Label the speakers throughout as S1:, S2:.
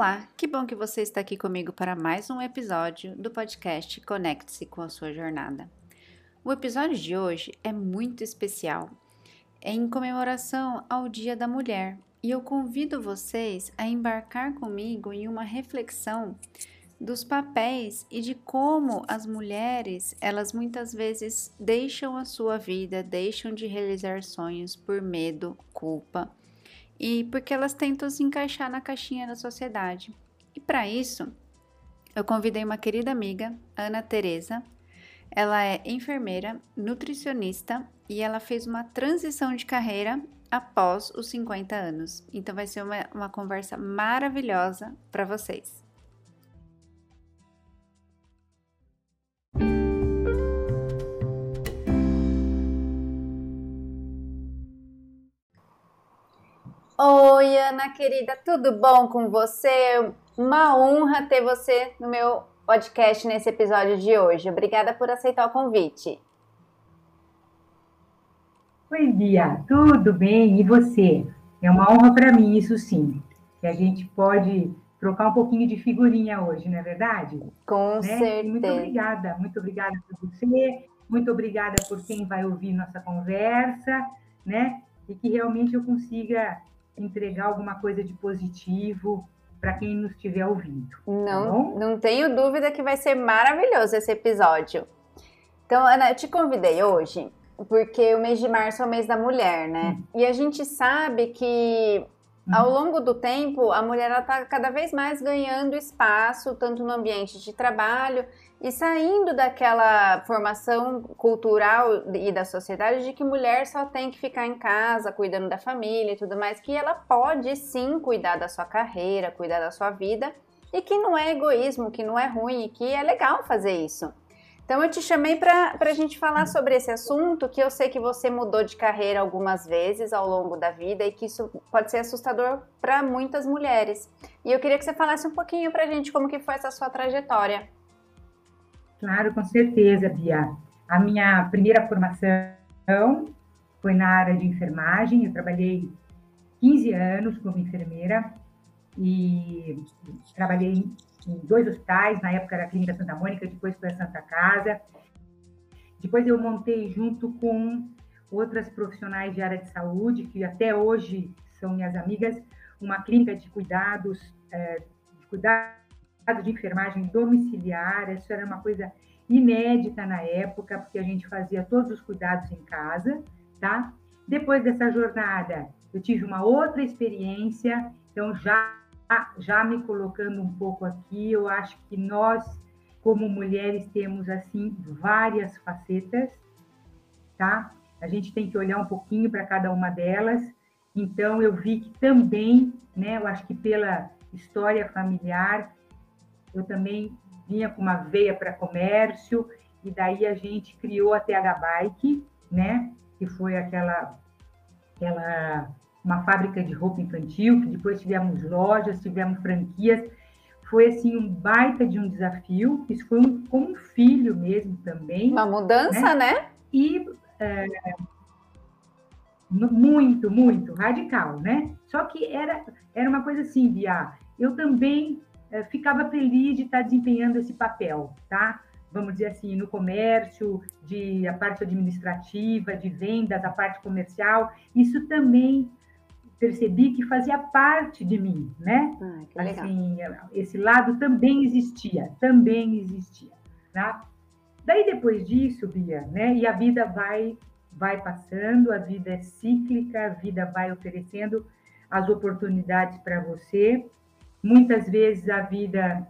S1: Olá, que bom que você está aqui comigo para mais um episódio do podcast Conecte-se com a sua jornada. O episódio de hoje é muito especial. É em comemoração ao Dia da Mulher e eu convido vocês a embarcar comigo em uma reflexão dos papéis e de como as mulheres, elas muitas vezes deixam a sua vida, deixam de realizar sonhos por medo, culpa e porque elas tentam se encaixar na caixinha da sociedade. E para isso, eu convidei uma querida amiga, Ana Teresa. Ela é enfermeira, nutricionista e ela fez uma transição de carreira após os 50 anos. Então vai ser uma, uma conversa maravilhosa para vocês. Oi, Ana querida, tudo bom com você? Uma honra ter você no meu podcast nesse episódio de hoje. Obrigada por aceitar o convite.
S2: Oi, Bia, tudo bem? E você? É uma honra para mim, isso sim. Que a gente pode trocar um pouquinho de figurinha hoje, não é verdade?
S1: Com né? certeza.
S2: muito obrigada, muito obrigada por você, muito obrigada por quem vai ouvir nossa conversa, né? E que realmente eu consiga entregar alguma coisa de positivo para quem nos estiver ouvindo.
S1: Tá não, tá não tenho dúvida que vai ser maravilhoso esse episódio. Então, Ana, eu te convidei hoje porque o mês de março é o mês da mulher, né? Hum. E a gente sabe que ao uhum. longo do tempo a mulher está cada vez mais ganhando espaço, tanto no ambiente de trabalho e saindo daquela formação cultural e da sociedade de que mulher só tem que ficar em casa, cuidando da família e tudo mais, que ela pode sim cuidar da sua carreira, cuidar da sua vida, e que não é egoísmo, que não é ruim, e que é legal fazer isso. Então eu te chamei para a gente falar sobre esse assunto, que eu sei que você mudou de carreira algumas vezes ao longo da vida e que isso pode ser assustador para muitas mulheres. E eu queria que você falasse um pouquinho para a gente como que foi essa sua trajetória.
S2: Claro, com certeza, Bia. A minha primeira formação foi na área de enfermagem. Eu trabalhei 15 anos como enfermeira e trabalhei em dois hospitais. Na época era a Clínica Santa Mônica, depois foi a Santa Casa. Depois eu montei junto com outras profissionais de área de saúde, que até hoje são minhas amigas, uma clínica de cuidados, é, de cuidados de enfermagem domiciliar, isso era uma coisa inédita na época, porque a gente fazia todos os cuidados em casa, tá? Depois dessa jornada, eu tive uma outra experiência, então já já me colocando um pouco aqui, eu acho que nós como mulheres temos assim várias facetas, tá? A gente tem que olhar um pouquinho para cada uma delas. Então eu vi que também, né, eu acho que pela história familiar, eu também vinha com uma veia para comércio, e daí a gente criou a TH Bike, né? Que foi aquela, aquela uma fábrica de roupa infantil, que depois tivemos lojas, tivemos franquias. Foi assim um baita de um desafio. Isso foi um, como um filho mesmo também.
S1: Uma mudança, né?
S2: né? E é, muito, muito radical, né? Só que era, era uma coisa assim, Bia. Eu também ficava feliz de estar desempenhando esse papel, tá? Vamos dizer assim, no comércio, de a parte administrativa, de vendas, a parte comercial, isso também percebi que fazia parte de mim, né?
S1: Ah, assim,
S2: esse lado também existia, também existia, tá? Daí depois disso, Bia, né? E a vida vai vai passando, a vida é cíclica, a vida vai oferecendo as oportunidades para você Muitas vezes a vida,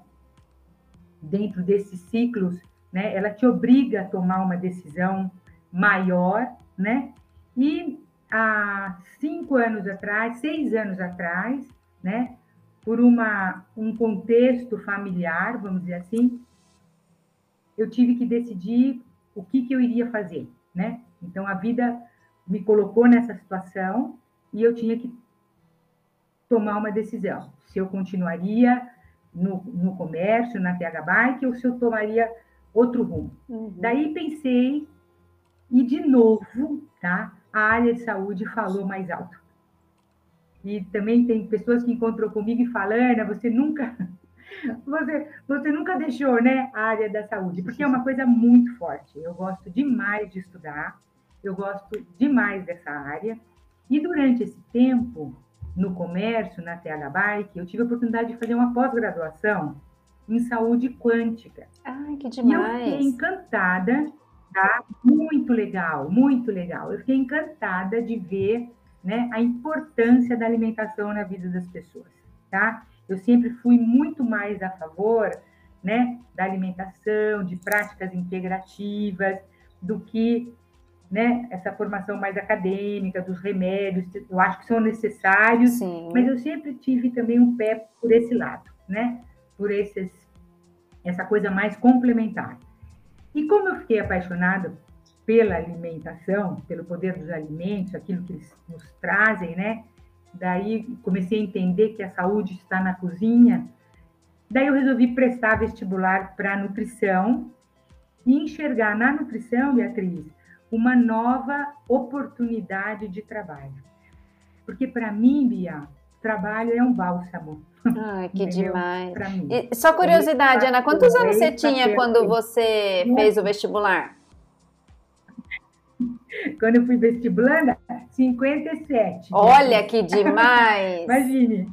S2: dentro desses ciclos, né, ela te obriga a tomar uma decisão maior, né? E há cinco anos atrás, seis anos atrás, né, por uma, um contexto familiar, vamos dizer assim, eu tive que decidir o que, que eu iria fazer, né? Então a vida me colocou nessa situação e eu tinha que tomar uma decisão se eu continuaria no, no comércio, na TH Bike, ou se eu tomaria outro rumo. Uhum. Daí pensei, e de novo, tá? A área de saúde falou mais alto. E também tem pessoas que encontram comigo e falam, Ana, você nunca, você, você nunca deixou, né, a área da saúde, porque é uma coisa muito forte. Eu gosto demais de estudar, eu gosto demais dessa área. E durante esse tempo, no comércio, na TH Bike, eu tive a oportunidade de fazer uma pós-graduação em saúde quântica.
S1: Ai, que demais!
S2: E eu fiquei encantada, tá? Muito legal, muito legal. Eu fiquei encantada de ver né, a importância da alimentação na vida das pessoas, tá? Eu sempre fui muito mais a favor, né, da alimentação, de práticas integrativas, do que, né, essa formação mais acadêmica dos remédios. Eu acho que são necessários, Sim. mas eu sempre tive também um pé por esse lado, né, por esses, essa coisa mais complementar. E como eu fiquei apaixonada pela alimentação, pelo poder dos alimentos, aquilo que eles nos trazem, né? Daí comecei a entender que a saúde está na cozinha. Daí eu resolvi prestar vestibular para nutrição e enxergar na nutrição, Beatriz, uma nova oportunidade de trabalho. Porque para mim, Bia, trabalho é um bálsamo.
S1: Ai, que demais. E, só curiosidade, Ana, quantos anos você tinha quando você fez o vestibular?
S2: Quando eu fui vestibulanda, 57.
S1: Olha que demais!
S2: Imagine.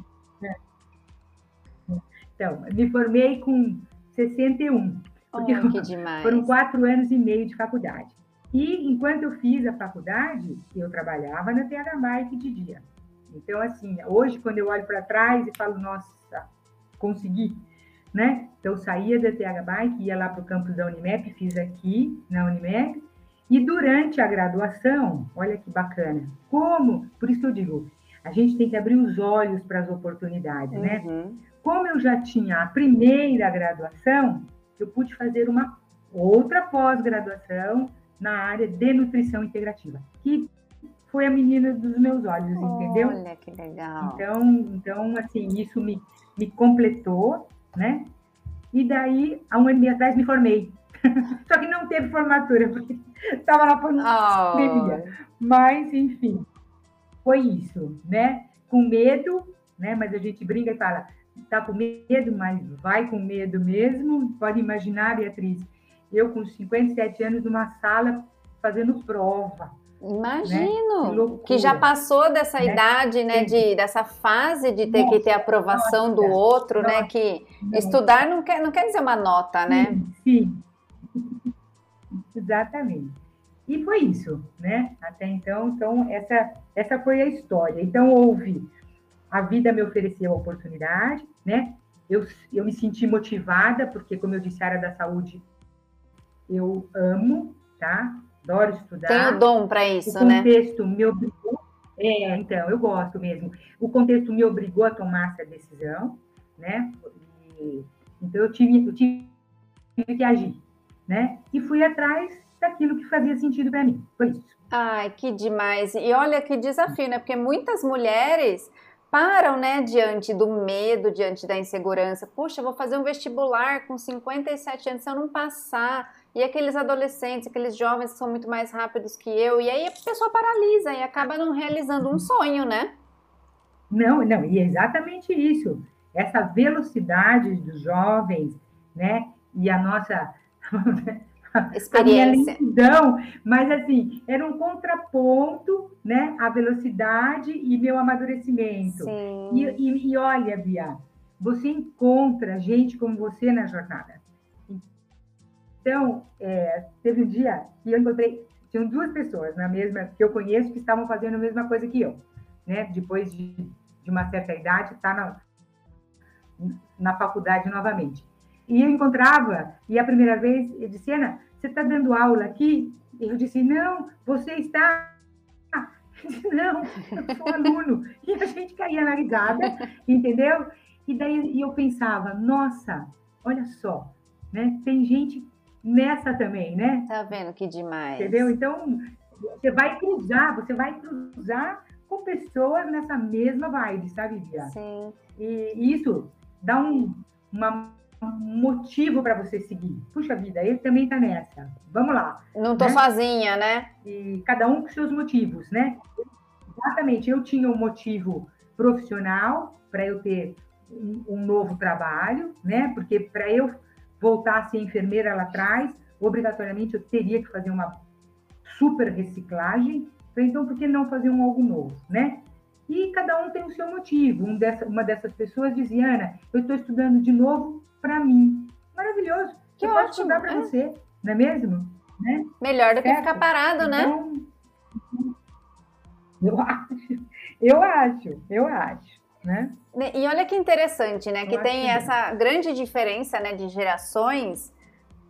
S2: Então, me formei com 61.
S1: Porque oh, que demais.
S2: foram quatro anos e meio de faculdade. E enquanto eu fiz a faculdade, eu trabalhava na TH Bike de dia. Então, assim, hoje, quando eu olho para trás e falo, nossa, consegui, né? Então, eu saía da TH Bike, ia lá para o campus da Unimep, fiz aqui na Unimep, e durante a graduação, olha que bacana, como, por isso eu digo, a gente tem que abrir os olhos para as oportunidades, né? uhum. né? Como eu já tinha a primeira graduação, eu pude fazer uma outra pós-graduação na área de nutrição integrativa, que foi a menina dos meus olhos, entendeu?
S1: Olha que legal.
S2: Então, então assim, isso me, me completou, né? E daí, há um ano e atrás, me formei. Só que não teve formatura, porque estava na pandemia. Oh. Mas, enfim, foi isso, né? Com medo, né? Mas a gente brinca e fala, tá com medo, mas vai com medo mesmo. Pode imaginar, Beatriz, eu com 57 anos numa sala fazendo prova.
S1: Imagino né? que, que, já passou dessa né? idade, né, de, dessa fase de ter nossa, que ter aprovação nossa, do outro, né, nossa, né, que estudar não quer, não quer dizer uma nota, né?
S2: Sim, Exatamente. E foi isso, né? Até então, então essa, essa foi a história. Então, houve, a vida me ofereceu a oportunidade, né? Eu, eu me senti motivada, porque, como eu disse, a área da saúde eu amo, tá? Adoro estudar.
S1: Tem o dom para isso,
S2: o né? contexto me obrigou. É, então, eu gosto mesmo. O contexto me obrigou a tomar essa decisão, né? E, então, eu tive, eu tive que agir, né? E fui atrás daquilo que fazia sentido para mim. Foi isso.
S1: Ai, que demais. E olha que desafio, né? Porque muitas mulheres param, né, diante do medo, diante da insegurança. Puxa, vou fazer um vestibular com 57 anos, se eu não passar. E aqueles adolescentes, aqueles jovens que são muito mais rápidos que eu. E aí a pessoa paralisa e acaba não realizando um sonho, né?
S2: Não, não, e é exatamente isso. Essa velocidade dos jovens, né? E a nossa
S1: experiência.
S2: A lentidão, mas assim, era um contraponto, né? A velocidade e meu amadurecimento.
S1: Sim.
S2: E, e, e olha, Bia, você encontra gente como você na jornada. Então, é, teve um dia que eu encontrei, tinham duas pessoas na mesma, que eu conheço, que estavam fazendo a mesma coisa que eu, né? Depois de, de uma certa idade, está na, na faculdade novamente. E eu encontrava, e a primeira vez eu disse, Ana, você está dando aula aqui? E eu disse, não, você está. Não, eu sou aluno. E a gente caía na risada, entendeu? E daí eu pensava, nossa, olha só, né? Tem gente nessa também, né?
S1: Tá vendo que demais.
S2: Entendeu? Então, você vai cruzar, você vai cruzar com pessoas nessa mesma vibe, sabe, Bia?
S1: Sim.
S2: E isso dá um, uma motivo para você seguir. Puxa vida, ele também está nessa. Vamos lá.
S1: Não estou né? sozinha, né?
S2: E cada um com seus motivos, né? Exatamente. Eu tinha um motivo profissional para eu ter um, um, novo trabalho, né? Porque para eu voltar a ser enfermeira lá atrás, obrigatoriamente eu teria que fazer uma super reciclagem. Então, por que não fazer um algo novo, né? E cada um tem o seu motivo. Um dessa, uma dessas pessoas dizia, Ana, eu estou estudando de novo para mim. Maravilhoso.
S1: Que
S2: eu
S1: ótimo.
S2: posso estudar para é. você, não é mesmo? Né?
S1: Melhor do certo? que ficar parado, né? então, né?
S2: Eu acho, eu acho, eu acho. Né?
S1: E olha que interessante, né? Eu que tem que essa grande diferença né, de gerações.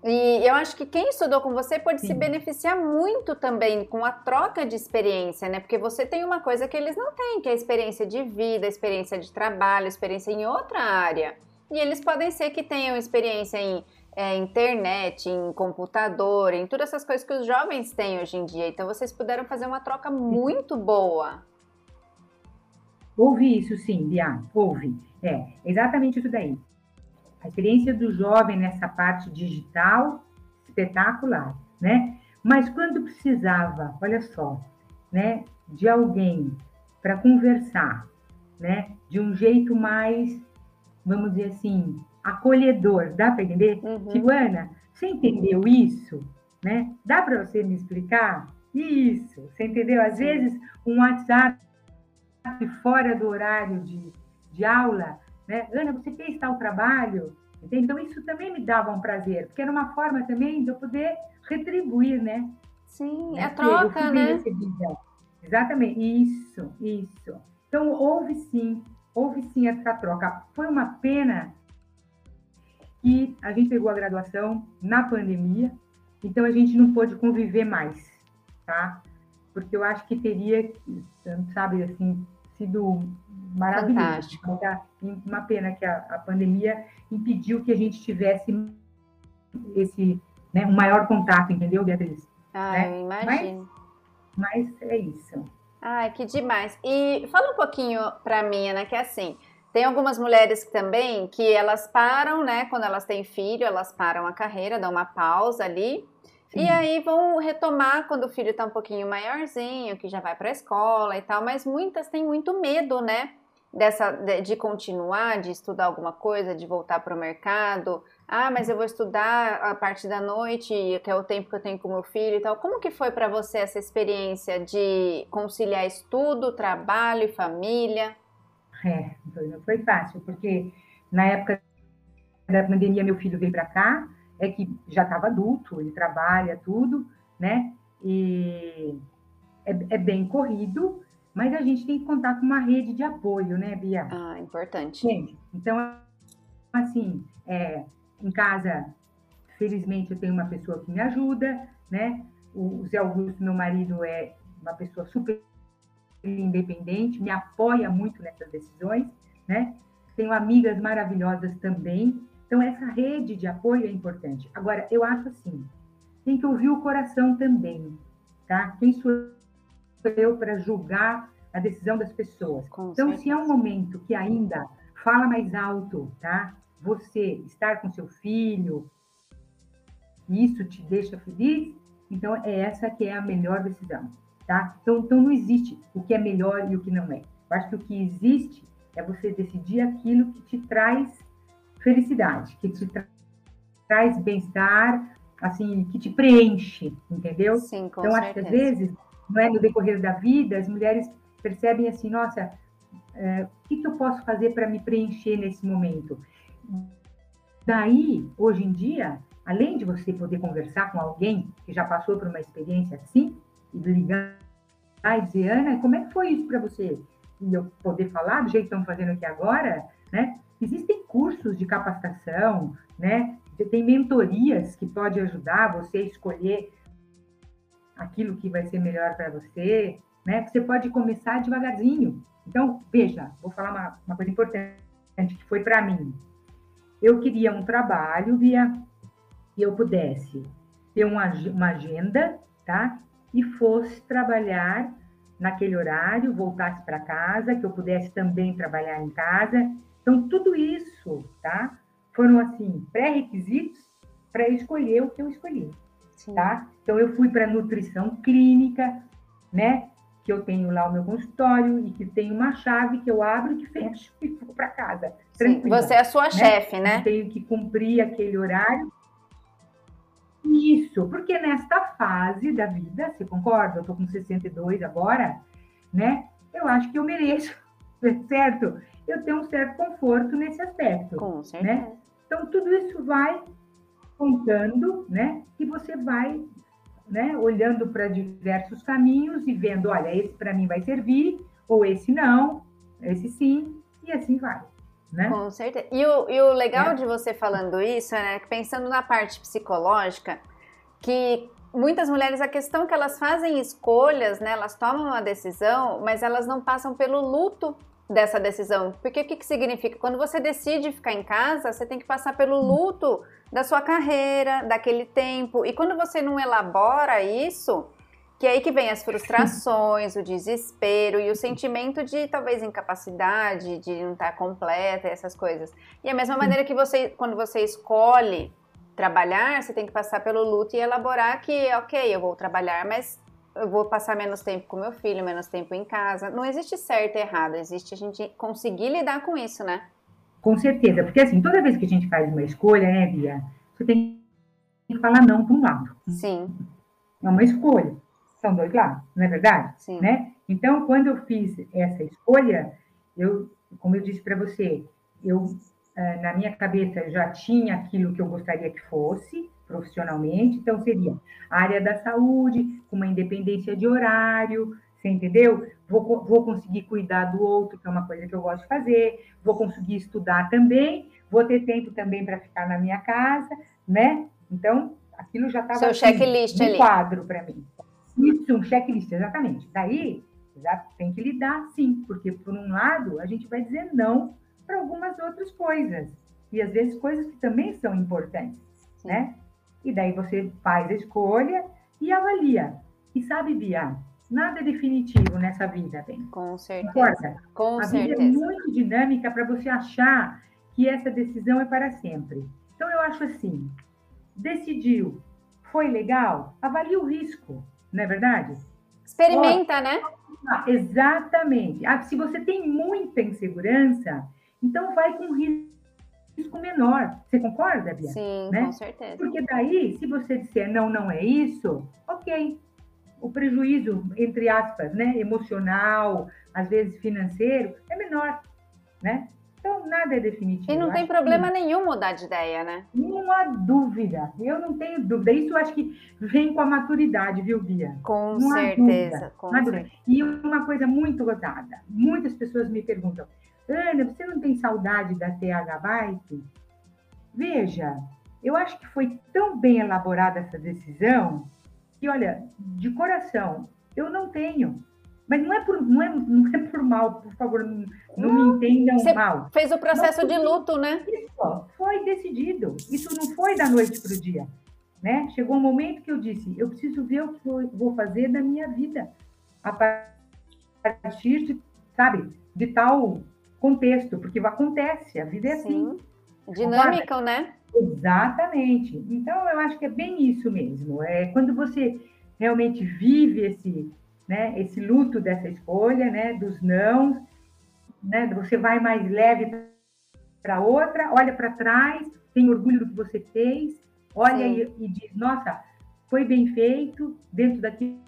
S1: E eu acho que quem estudou com você pode Sim. se beneficiar muito também com a troca de experiência, né? Porque você tem uma coisa que eles não têm, que é a experiência de vida, a experiência de trabalho, experiência em outra área. E eles podem ser que tenham experiência em é, internet, em computador, em todas essas coisas que os jovens têm hoje em dia. Então vocês puderam fazer uma troca muito boa.
S2: Houve isso sim, Bia, houve. É, exatamente isso daí. A experiência do jovem nessa parte digital, espetacular, né? Mas quando precisava, olha só, né, de alguém para conversar, né, de um jeito mais, vamos dizer assim, acolhedor, dá para entender? Uhum. Tipo, Ana, você entendeu isso? Né? Dá para você me explicar? Isso, você entendeu? Às vezes, um WhatsApp fora do horário de, de aula, né? Ana, você fez tal trabalho? Então, isso também me dava um prazer, porque era uma forma também de eu poder retribuir, né?
S1: Sim, né? é troca, né?
S2: Recebida. Exatamente, isso, isso. Então, houve sim, houve sim essa troca. Foi uma pena que a gente pegou a graduação na pandemia, então a gente não pôde conviver mais, tá? Porque eu acho que teria, sabe, assim, sido maravilhoso. Fantástico. Então, uma pena que a, a, pandemia impediu que a gente tivesse esse, né, um maior contato, entendeu, Beatriz?
S1: Ah, né? imagino.
S2: Mas, mas é isso.
S1: Ai, que demais. E fala um pouquinho para mim, né, que é assim, tem algumas mulheres também que elas param, né? Quando elas têm filho, elas param a carreira, dão uma pausa ali. Sim. E aí vão retomar quando o filho está um pouquinho maiorzinho, que já vai para a escola e tal, mas muitas têm muito medo, né? Dessa, de, de continuar, de estudar alguma coisa, de voltar para o mercado. Ah, mas eu vou estudar a parte da noite, que é o tempo que eu tenho com meu filho e tal. Como que foi para você essa experiência de conciliar estudo, trabalho e família?
S2: É, não foi fácil, porque na época da pandemia meu filho veio para cá, é que já estava adulto, ele trabalha tudo, né? E é, é, bem corrido, mas a gente tem que contar com uma rede de apoio, né, Bia?
S1: Ah, importante.
S2: Gente, então, assim, é, em casa, felizmente eu tenho uma pessoa que me ajuda, né? O Zé Augusto, meu marido, é uma pessoa super independente, me apoia muito nessas decisões, né? Tenho amigas maravilhosas também. Então, essa rede de apoio é importante. Agora, eu acho assim, tem que ouvir o coração também, tá? Quem sou eu para julgar a decisão das pessoas? Com então, certeza. se é um momento que ainda fala mais alto, tá? Você estar com seu filho, isso te deixa feliz, então é essa que é a melhor decisão. Tá? Então, então não existe o que é melhor e o que não é. Eu acho que o que existe é você decidir aquilo que te traz felicidade, que te tra traz bem-estar, assim, que te preenche, entendeu?
S1: Sim, com
S2: então,
S1: certeza.
S2: acho que às vezes, não é no decorrer da vida, as mulheres percebem assim, nossa, é, o que, que eu posso fazer para me preencher nesse momento? Daí, hoje em dia, além de você poder conversar com alguém que já passou por uma experiência assim, e ligar e dizer, Ana, como é que foi isso para você? E eu poder falar do jeito que estão fazendo aqui agora, né? Existem cursos de capacitação, né? Tem mentorias que podem ajudar você a escolher aquilo que vai ser melhor para você, né? Você pode começar devagarzinho. Então, veja, vou falar uma, uma coisa importante que foi para mim. Eu queria um trabalho via que eu pudesse ter uma, uma agenda, tá? e fosse trabalhar naquele horário, voltasse para casa, que eu pudesse também trabalhar em casa. Então, tudo isso, tá? Foram, assim, pré-requisitos para escolher o que eu escolhi, Sim. tá? Então, eu fui para nutrição clínica, né? que eu tenho lá o meu consultório e que tem uma chave que eu abro e que fecho e vou para casa.
S1: Sim, você é a sua né? chefe, né?
S2: Eu tenho que cumprir aquele horário. Isso, porque nesta fase da vida, você concorda? Eu estou com 62 agora, né? Eu acho que eu mereço, certo? Eu tenho um certo conforto nesse aspecto.
S1: Com né? certeza.
S2: Né? Então, tudo isso vai contando, né? E você vai né, olhando para diversos caminhos e vendo, olha, esse para mim vai servir, ou esse não, esse sim, e assim vai. Né?
S1: Com certeza. E o, e o legal é. de você falando isso é né, que pensando na parte psicológica, que muitas mulheres, a questão é que elas fazem escolhas, né, elas tomam uma decisão, mas elas não passam pelo luto dessa decisão. Porque o que, que significa? Quando você decide ficar em casa, você tem que passar pelo luto da sua carreira, daquele tempo. E quando você não elabora isso, que é aí que vem as frustrações, o desespero e o sentimento de talvez incapacidade, de não estar completa, essas coisas. E a mesma maneira que você, quando você escolhe trabalhar, você tem que passar pelo luto e elaborar que, ok, eu vou trabalhar, mas eu vou passar menos tempo com meu filho, menos tempo em casa. Não existe certo e errado, existe a gente conseguir lidar com isso, né?
S2: Com certeza, porque assim, toda vez que a gente faz uma escolha, né, Bia, você tem que falar não para um lado.
S1: Sim.
S2: É uma escolha. São dois lados, não é verdade?
S1: Sim.
S2: Né? Então, quando eu fiz essa escolha, eu, como eu disse para você, eu eh, na minha cabeça já tinha aquilo que eu gostaria que fosse profissionalmente, então seria a área da saúde, com uma independência de horário, você entendeu? Vou, vou conseguir cuidar do outro, que é uma coisa que eu gosto de fazer, vou conseguir estudar também, vou ter tempo também para ficar na minha casa, né? Então, aquilo já estava
S1: Seu assim, checklist
S2: um
S1: ali.
S2: quadro para mim. Isso, um checklist, exatamente. Daí, já tem que lidar sim, porque por um lado, a gente vai dizer não para algumas outras coisas. E às vezes coisas que também são importantes, né? E daí você faz a escolha e avalia. E sabe, Bia, nada é definitivo nessa vida, bem.
S1: Com certeza. Com
S2: a
S1: certeza.
S2: vida é muito dinâmica para você achar que essa decisão é para sempre. Então eu acho assim, decidiu, foi legal, avalie o risco, não é verdade?
S1: Experimenta, né?
S2: Exatamente. Ah, se você tem muita insegurança, então vai com risco menor. Você concorda, Bia?
S1: Sim,
S2: né?
S1: com certeza.
S2: Porque daí, se você disser não, não é isso, ok o prejuízo, entre aspas, né, emocional, às vezes financeiro, é menor, né? Então, nada é definitivo.
S1: E não tem problema que... nenhum mudar de ideia, né?
S2: Nenhuma dúvida. Eu não tenho dúvida. Isso eu acho que vem com a maturidade, viu, Bia?
S1: Com não certeza. Com certeza.
S2: E uma coisa muito gozada. Muitas pessoas me perguntam, Ana, você não tem saudade da TH Bike? Veja, eu acho que foi tão bem elaborada essa decisão que, olha, de coração, eu não tenho. Mas não é por, não é, não é por mal, por favor, não, não, me entendam Você mal.
S1: Fez o processo não, de luto, né?
S2: Isso, foi decidido. Isso não foi da noite para o dia. Né? Chegou um momento que eu disse: eu preciso ver o que eu vou fazer da minha vida a partir de, sabe, de tal contexto, porque acontece, a vida é assim.
S1: Dinâmica, né?
S2: Exatamente. Então, eu acho que é bem isso mesmo. É quando você realmente vive esse, né, esse luto dessa escolha, né, dos não, né, você vai mais leve para outra, olha para trás, tem orgulho do que você fez, olha e, e, diz, nossa, foi bem feito, dentro daquilo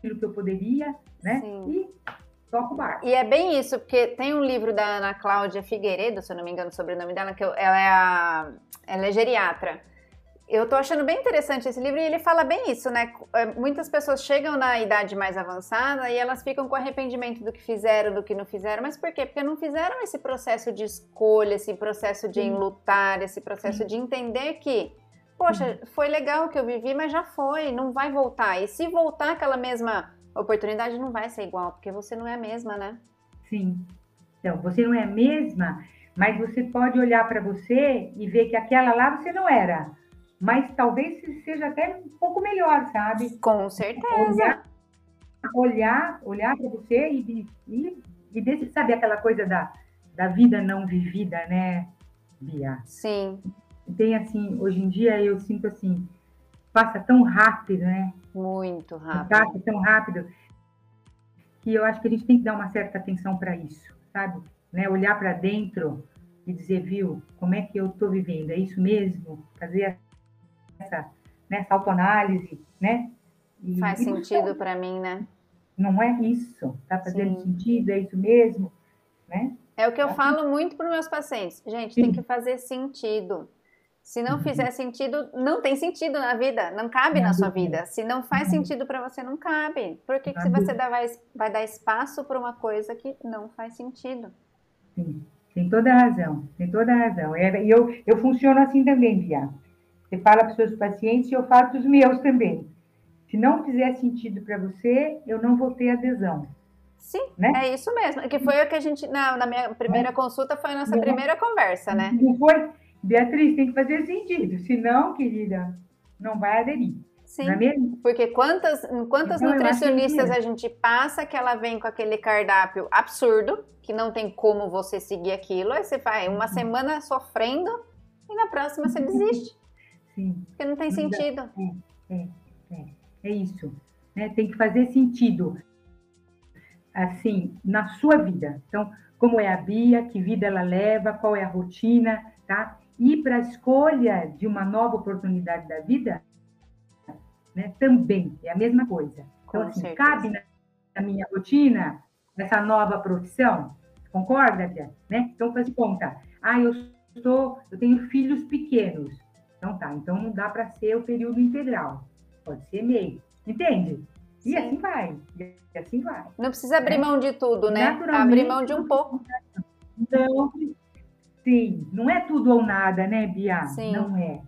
S2: que eu poderia, né? Sim. E toca o barco.
S1: E é bem isso, porque tem um livro da Ana Cláudia Figueiredo, se eu não me engano, sobre o nome dela, que eu, ela é a ela é geriatra. Eu tô achando bem interessante esse livro e ele fala bem isso, né? É, muitas pessoas chegam na idade mais avançada e elas ficam com arrependimento do que fizeram, do que não fizeram. Mas por quê? Porque não fizeram esse processo de escolha, esse processo de enlutar, esse processo de entender que, poxa, foi legal o que eu vivi, mas já foi, não vai voltar. E se voltar aquela mesma oportunidade não vai ser igual, porque você não é a mesma, né?
S2: Sim. Então, você não é a mesma, mas você pode olhar para você e ver que aquela lá você não era. Mas talvez seja até um pouco melhor, sabe?
S1: Com certeza.
S2: Olhar, olhar, olhar para você e, e, e desse, sabe aquela coisa da, da vida não vivida, né, Bia?
S1: Sim.
S2: Tem assim, hoje em dia eu sinto assim, passa tão rápido, né?
S1: Muito rápido.
S2: Passa tão rápido. que eu acho que a gente tem que dar uma certa atenção para isso, sabe? Né? Olhar para dentro e dizer, viu, como é que eu estou vivendo? É isso mesmo? Fazer essa, né, essa autoanálise, né?
S1: E, Faz e sentido para mim, né?
S2: Não é isso? Está fazendo Sim. sentido? É isso mesmo? Né?
S1: É o que eu falo muito para os meus pacientes. Gente, Sim. tem que fazer sentido. Se não fizer sentido, não tem sentido na vida, não cabe na sua vida. Se não faz sentido para você, não cabe. Por que, que você dá, vai, vai dar espaço para uma coisa que não faz sentido?
S2: Sim, tem toda a razão, tem toda a razão. É, e eu, eu funciono assim também, Bia. Você fala para os seus pacientes e eu falo para os meus também. Se não fizer sentido para você, eu não vou ter adesão.
S1: Sim, né? é isso mesmo. Que foi o que a gente, na, na minha primeira é. consulta, foi a nossa não, primeira conversa, né?
S2: Não foi? Beatriz, tem que fazer sentido. Se não, querida, não vai aderir.
S1: Sim, é porque quantas, quantas então, nutricionistas a gente passa que ela vem com aquele cardápio absurdo, que não tem como você seguir aquilo, aí você vai uma uhum. semana sofrendo e na próxima você desiste. Sim. Porque não tem sentido.
S2: É, é, é, é isso. Né? Tem que fazer sentido, assim, na sua vida. Então, como é a Bia, que vida ela leva, qual é a rotina, tá? E para a escolha de uma nova oportunidade da vida, né, também é a mesma coisa. Então, assim, cabe na, na, minha rotina essa nova profissão? Concorda, Bia? Né? Então, faz conta. Ah, eu estou, eu tenho filhos pequenos. Então tá, então não dá para ser o período integral. Pode ser meio. Entende? E Sim. assim vai. E assim vai.
S1: Não precisa abrir é. mão de tudo, né? Abrir mão de um pouco.
S2: Não, Sim, não é tudo ou nada, né, Bia? Sim. Não é.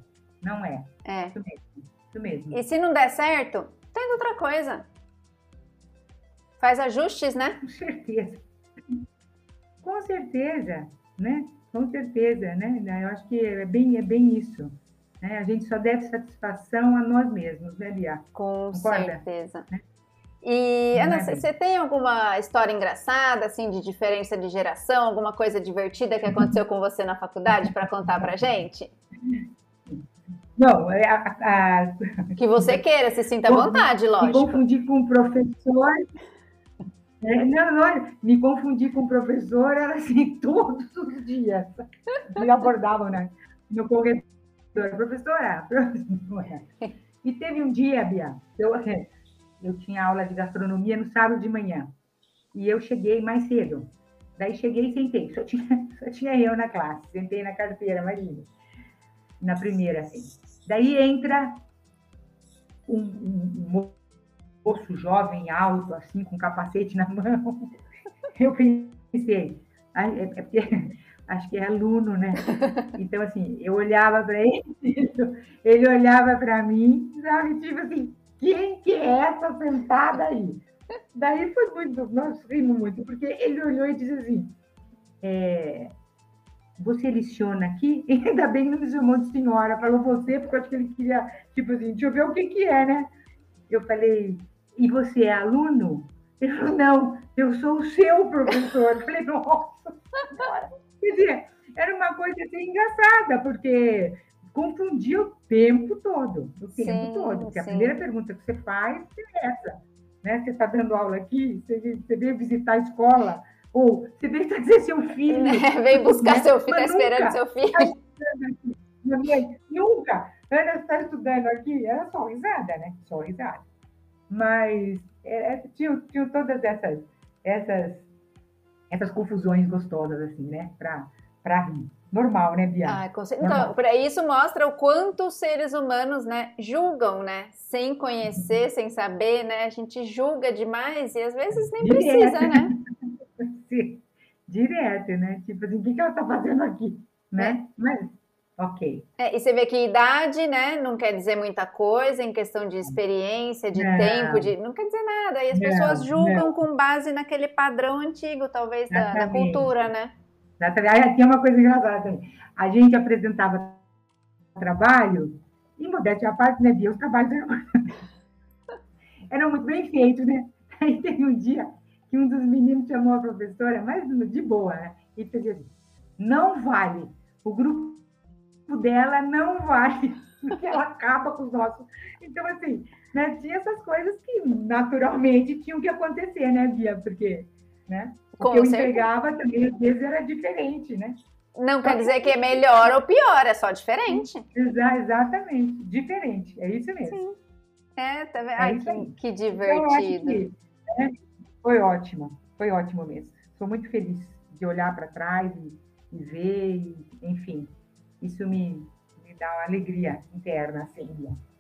S2: Não é.
S1: É.
S2: Isso mesmo. Isso mesmo.
S1: E se não der certo, tenta outra coisa. Faz ajustes, né?
S2: Com certeza. Com certeza, né? Com certeza, né? Eu acho que é bem, é bem isso. Né? A gente só deve satisfação a nós mesmos, né, Bia?
S1: Com Concorda? certeza. Né? E, Ana, é você tem alguma história engraçada, assim, de diferença de geração, alguma coisa divertida que aconteceu com você na faculdade para contar para gente?
S2: Não, é a, a...
S1: Que você queira, se sinta à vontade, lógico. Me
S2: confundir com um professor. É, não, não, me confundir com um professor era assim todos os dias. Me abordavam né, no corredor. Professora, professora. E teve um dia, Bia, eu, eu tinha aula de gastronomia no sábado de manhã. E eu cheguei mais cedo. Daí cheguei e sentei. Só tinha, só tinha eu na classe. Sentei na carteira, imagina. Na primeira, assim. Daí entra um, um, moço jovem, alto, assim, com capacete na mão. Eu pensei, é, é porque acho que é aluno, né? Então, assim, eu olhava para ele, ele olhava para mim, sabe? Tipo assim, quem que é essa sentada aí? Daí foi muito, nós rimos muito, porque ele olhou e disse assim, é, você leciona aqui? E ainda bem que não me chamou de senhora, falou você, porque eu acho que ele queria, tipo assim, deixa eu ver o que que é, né? Eu falei, e você é aluno? Ele falou, não, eu sou o seu professor. Eu falei, nossa, quer dizer, era uma coisa assim engraçada, porque confundia o tempo todo, o tempo sim, todo. Porque sim. a primeira pergunta que você faz é essa. Né? Você está dando aula aqui, você, você veio visitar a escola, ou você veio trazer seu filho.
S1: É, veio buscar né? seu filho, está esperando seu filho.
S2: nunca. Ana está estudando aqui, era só risada, né? Só risada. Mas é, é, tinha, tinha todas essas, essas, essas confusões gostosas, assim, né? Para rir normal, né, Bia?
S1: Ah, com Então, para isso mostra o quanto os seres humanos, né, julgam, né, sem conhecer, sem saber, né, a gente julga demais e às vezes nem Direto. precisa, né?
S2: Sim. Direto, né? Tipo assim, o que, que ela tá fazendo aqui, né? É. Mas, ok.
S1: É, e você vê que idade, né, não quer dizer muita coisa em questão de experiência, de não. tempo, de não quer dizer nada. E as não, pessoas julgam não. com base naquele padrão antigo, talvez, da, da cultura, né?
S2: Aí tinha uma coisa engraçada também. A gente apresentava trabalho, e modéstia à parte, né, Bia? Os trabalhos eram, eram muito bem feitos, né? Aí teve um dia que um dos meninos chamou a professora, mas de boa, né? E fez assim: não vale. O grupo dela não vale, porque ela acaba com os nossos. Então, assim, né, tinha essas coisas que naturalmente tinham que acontecer, né, Bia? Porque, né? O que eu entregava também, às vezes, era diferente, né?
S1: Não quer dizer que é melhor ou pior, é só diferente.
S2: Exa exatamente, diferente, é isso mesmo. Sim.
S1: É, tá vendo? É Ai, que, que, divertido.
S2: Então, que, né, foi ótimo, foi ótimo mesmo. Sou muito feliz de olhar para trás e, e ver, e, enfim, isso me, me dá uma alegria interna, assim,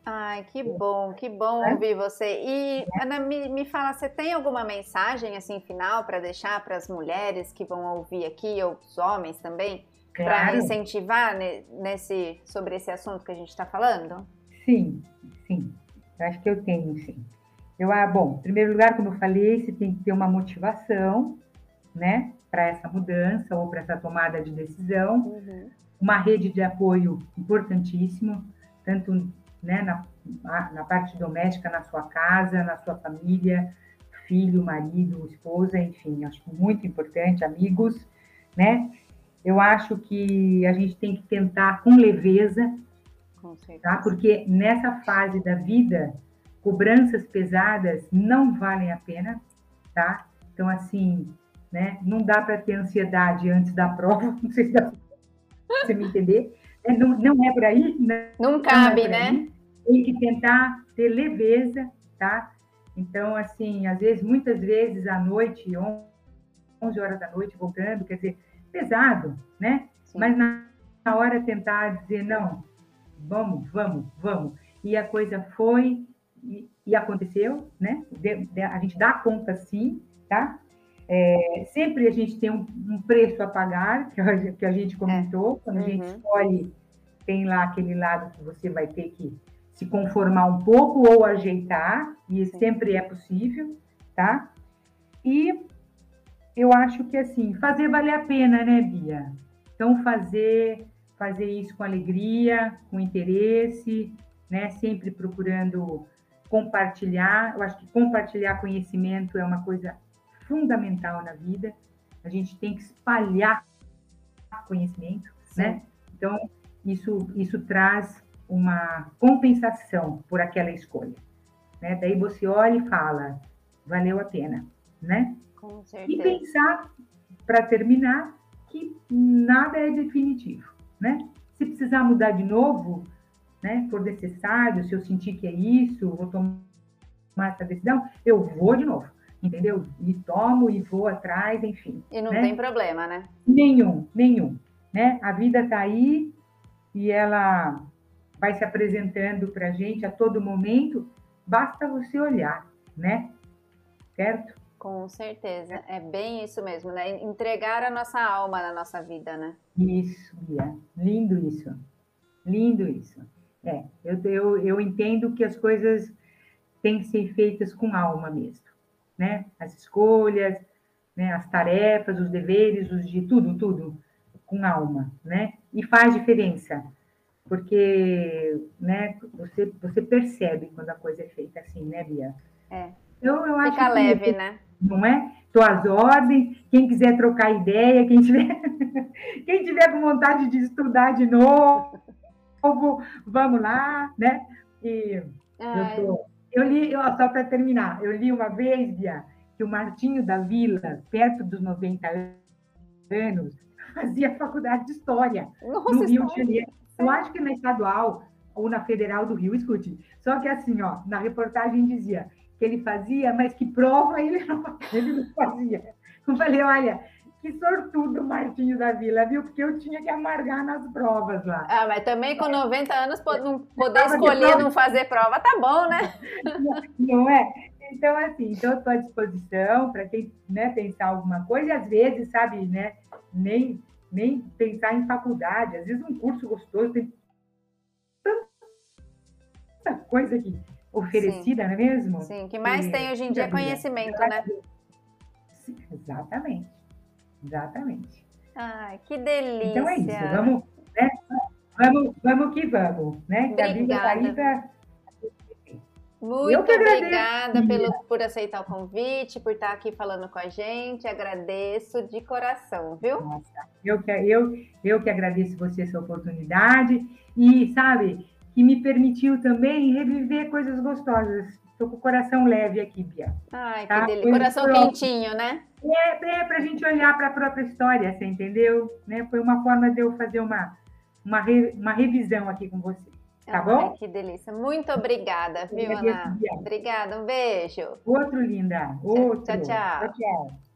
S1: Ai, que bom, que bom é? ouvir você. E, Ana, me, me fala, você tem alguma mensagem, assim, final para deixar para as mulheres que vão ouvir aqui, ou os homens também, claro. para incentivar nesse, sobre esse assunto que a gente está falando?
S2: Sim, sim. Eu acho que eu tenho, sim. Eu, ah, bom, em primeiro lugar, como eu falei, você tem que ter uma motivação, né, para essa mudança ou para essa tomada de decisão. Uhum. Uma rede de apoio importantíssimo, tanto né, na, na parte doméstica, na sua casa, na sua família, filho, marido, esposa, enfim, acho muito importante, amigos, né? Eu acho que a gente tem que tentar com leveza, tá? Porque nessa fase da vida, cobranças pesadas não valem a pena, tá? Então, assim, né? Não dá para ter ansiedade antes da prova, não sei se dá pra você me entender. Não, não é por aí.
S1: Não, não cabe, é né? Aí.
S2: Tem que tentar ter leveza, tá? Então, assim, às vezes, muitas vezes à noite, 11 horas da noite, voltando, quer dizer, pesado, né? Sim. Mas na, na hora tentar dizer, não, vamos, vamos, vamos. E a coisa foi e, e aconteceu, né? De, de, a gente dá conta sim, tá? É, sempre a gente tem um, um, preço a pagar, que a, que a gente comentou, é. quando a gente uhum. escolhe, tem lá aquele lado que você vai ter que se conformar um pouco ou ajeitar, e Sim. sempre é possível, tá? E eu acho que assim, fazer valer a pena, né, Bia? Então fazer fazer isso com alegria, com interesse, né, sempre procurando compartilhar. Eu acho que compartilhar conhecimento é uma coisa fundamental na vida. A gente tem que espalhar conhecimento, Sim. né? Então, isso, isso traz uma compensação por aquela escolha. Né? Daí você olha e fala, valeu a pena, né?
S1: Com certeza.
S2: E pensar, para terminar, que nada é definitivo, né? Se precisar mudar de novo, né, for necessário, se eu sentir que é isso, vou tomar essa decisão, eu vou de novo entendeu? E tomo e vou atrás, enfim.
S1: E não né? tem problema, né?
S2: Nenhum, nenhum. Né? A vida está aí e ela vai se apresentando para a gente a todo momento, basta você olhar, né? Certo?
S1: Com certeza, é bem isso mesmo, né? Entregar a nossa alma na nossa vida, né?
S2: Isso, Bia. Lindo isso. Lindo isso. É, eu, eu, eu entendo que as coisas têm que ser feitas com alma mesmo né? As escolhas, né? as tarefas, os deveres, os de tudo, tudo com alma, né? E faz diferença, porque, né? Você você percebe quando a coisa é feita assim, né, Bia?
S1: É. Então, eu acho Fica que, leve, né?
S2: Não é? Estou às ordens. Quem quiser trocar ideia, quem tiver, quem tiver com vontade de estudar de novo, vamos lá, né? E eu tô, eu li, só para terminar, eu li uma vez, Bia, que o Martinho da Vila, perto dos 90 anos, fazia faculdade de História Nossa, no Rio de Janeiro. Eu acho que na estadual ou na Federal do Rio, escute. Só que assim, ó, na reportagem dizia que ele fazia, mas que prova ele não, ele não fazia. Eu falei, olha, que sortudo Martinho da Vila, viu? Porque eu tinha que amargar nas provas lá.
S1: Ah, mas também com 90 anos poder escolher não fazer prova, tá bom, né?
S2: Não é? Então, assim, então estou à disposição para quem né, pensar alguma coisa, e às vezes, sabe, né, nem, nem pensar em faculdade, às vezes um curso gostoso, tem tanta coisa aqui oferecida, Sim. não é mesmo?
S1: Sim, que mais e, tem hoje em dia é conhecimento, né?
S2: Exatamente. Exatamente.
S1: Ai, que delícia.
S2: Então é isso, vamos, né? vamos, vamos que vamos, né? Que a vida está aí para
S1: muito obrigada pelo, por aceitar o convite, por estar aqui falando com a gente. Agradeço de coração, viu? Nossa,
S2: eu que, eu, eu que agradeço você essa oportunidade. E, sabe, que me permitiu também reviver coisas gostosas. Estou com o coração leve aqui, Bia.
S1: Ai, tá? que delícia. Coração foi, quentinho, né?
S2: É, é para a gente olhar para a própria história, você entendeu? Né? Foi uma forma de eu fazer uma, uma, re, uma revisão aqui com você. Tá Ai, bom?
S1: Que delícia. Muito obrigada, viu, Ana? Obrigada, um beijo.
S2: Outro, linda. Outro.
S1: Tchau, tchau. tchau, tchau.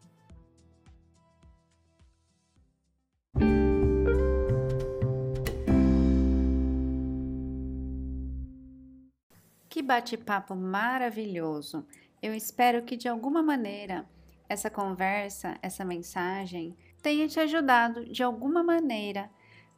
S1: Bate-papo maravilhoso! Eu espero que de alguma maneira essa conversa, essa mensagem tenha te ajudado de alguma maneira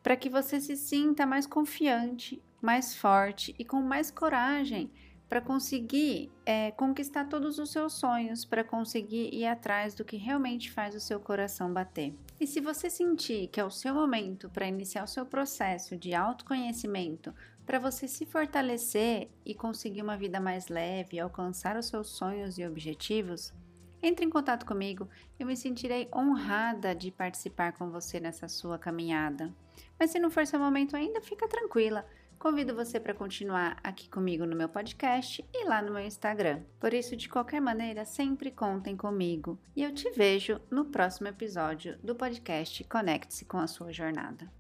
S1: para que você se sinta mais confiante, mais forte e com mais coragem para conseguir é, conquistar todos os seus sonhos, para conseguir ir atrás do que realmente faz o seu coração bater. E se você sentir que é o seu momento para iniciar o seu processo de autoconhecimento, para você se fortalecer e conseguir uma vida mais leve, alcançar os seus sonhos e objetivos, entre em contato comigo, eu me sentirei honrada de participar com você nessa sua caminhada. Mas se não for seu momento ainda, fica tranquila. Convido você para continuar aqui comigo no meu podcast e lá no meu Instagram. Por isso, de qualquer maneira, sempre contem comigo. E eu te vejo no próximo episódio do podcast Conecte-se com a sua jornada.